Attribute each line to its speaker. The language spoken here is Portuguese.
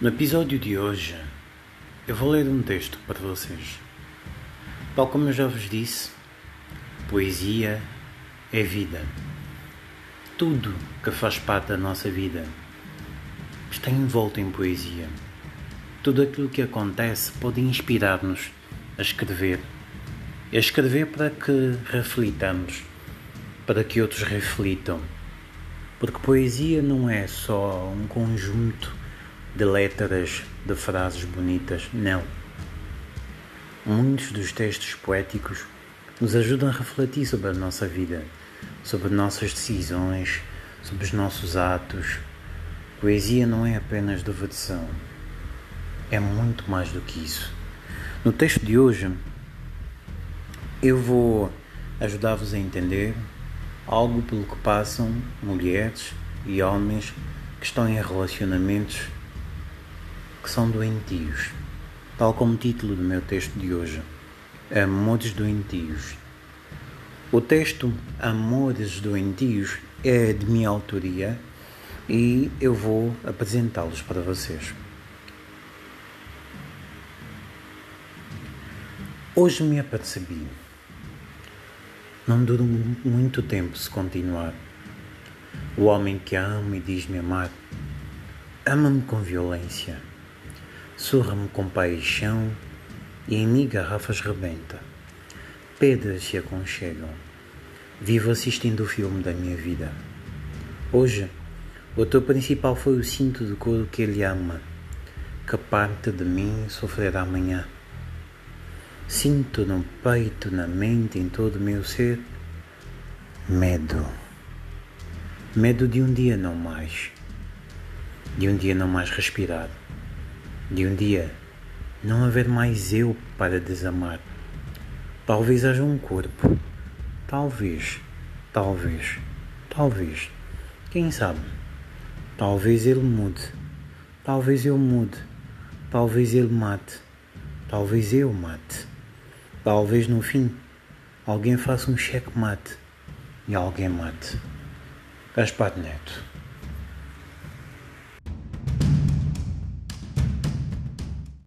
Speaker 1: No episódio de hoje, eu vou ler um texto para vocês. Tal como eu já vos disse, poesia é vida. Tudo que faz parte da nossa vida está envolto em poesia. Tudo aquilo que acontece pode inspirar-nos a escrever. A escrever para que reflitamos, para que outros reflitam. Porque poesia não é só um conjunto de letras, de frases bonitas, não. Muitos dos textos poéticos nos ajudam a refletir sobre a nossa vida, sobre nossas decisões, sobre os nossos atos. Poesia não é apenas devoção, é muito mais do que isso. No texto de hoje, eu vou ajudar-vos a entender algo pelo que passam mulheres e homens que estão em relacionamentos que são doentios, tal como o título do meu texto de hoje, Amores Doentios. O texto Amores Doentios é de minha autoria e eu vou apresentá-los para vocês. Hoje me apercebi. Não dura muito tempo se continuar. O homem que ama e diz-me amar, ama-me com violência surra-me com paixão e em mim garrafas rebenta. Pedras se aconchegam. Vivo assistindo o filme da minha vida. Hoje, o ator principal foi o cinto de couro que ele ama, que parte de mim sofrerá amanhã. Sinto no peito, na mente, em todo o meu ser, medo. Medo de um dia não mais, de um dia não mais respirar de um dia não haver mais eu para desamar. Talvez haja um corpo. Talvez, talvez, talvez. Quem sabe? Talvez ele mude. Talvez eu mude. Talvez ele mate. Talvez eu mate. Talvez no fim alguém faça um cheque mate e alguém mate. Gaspar Neto.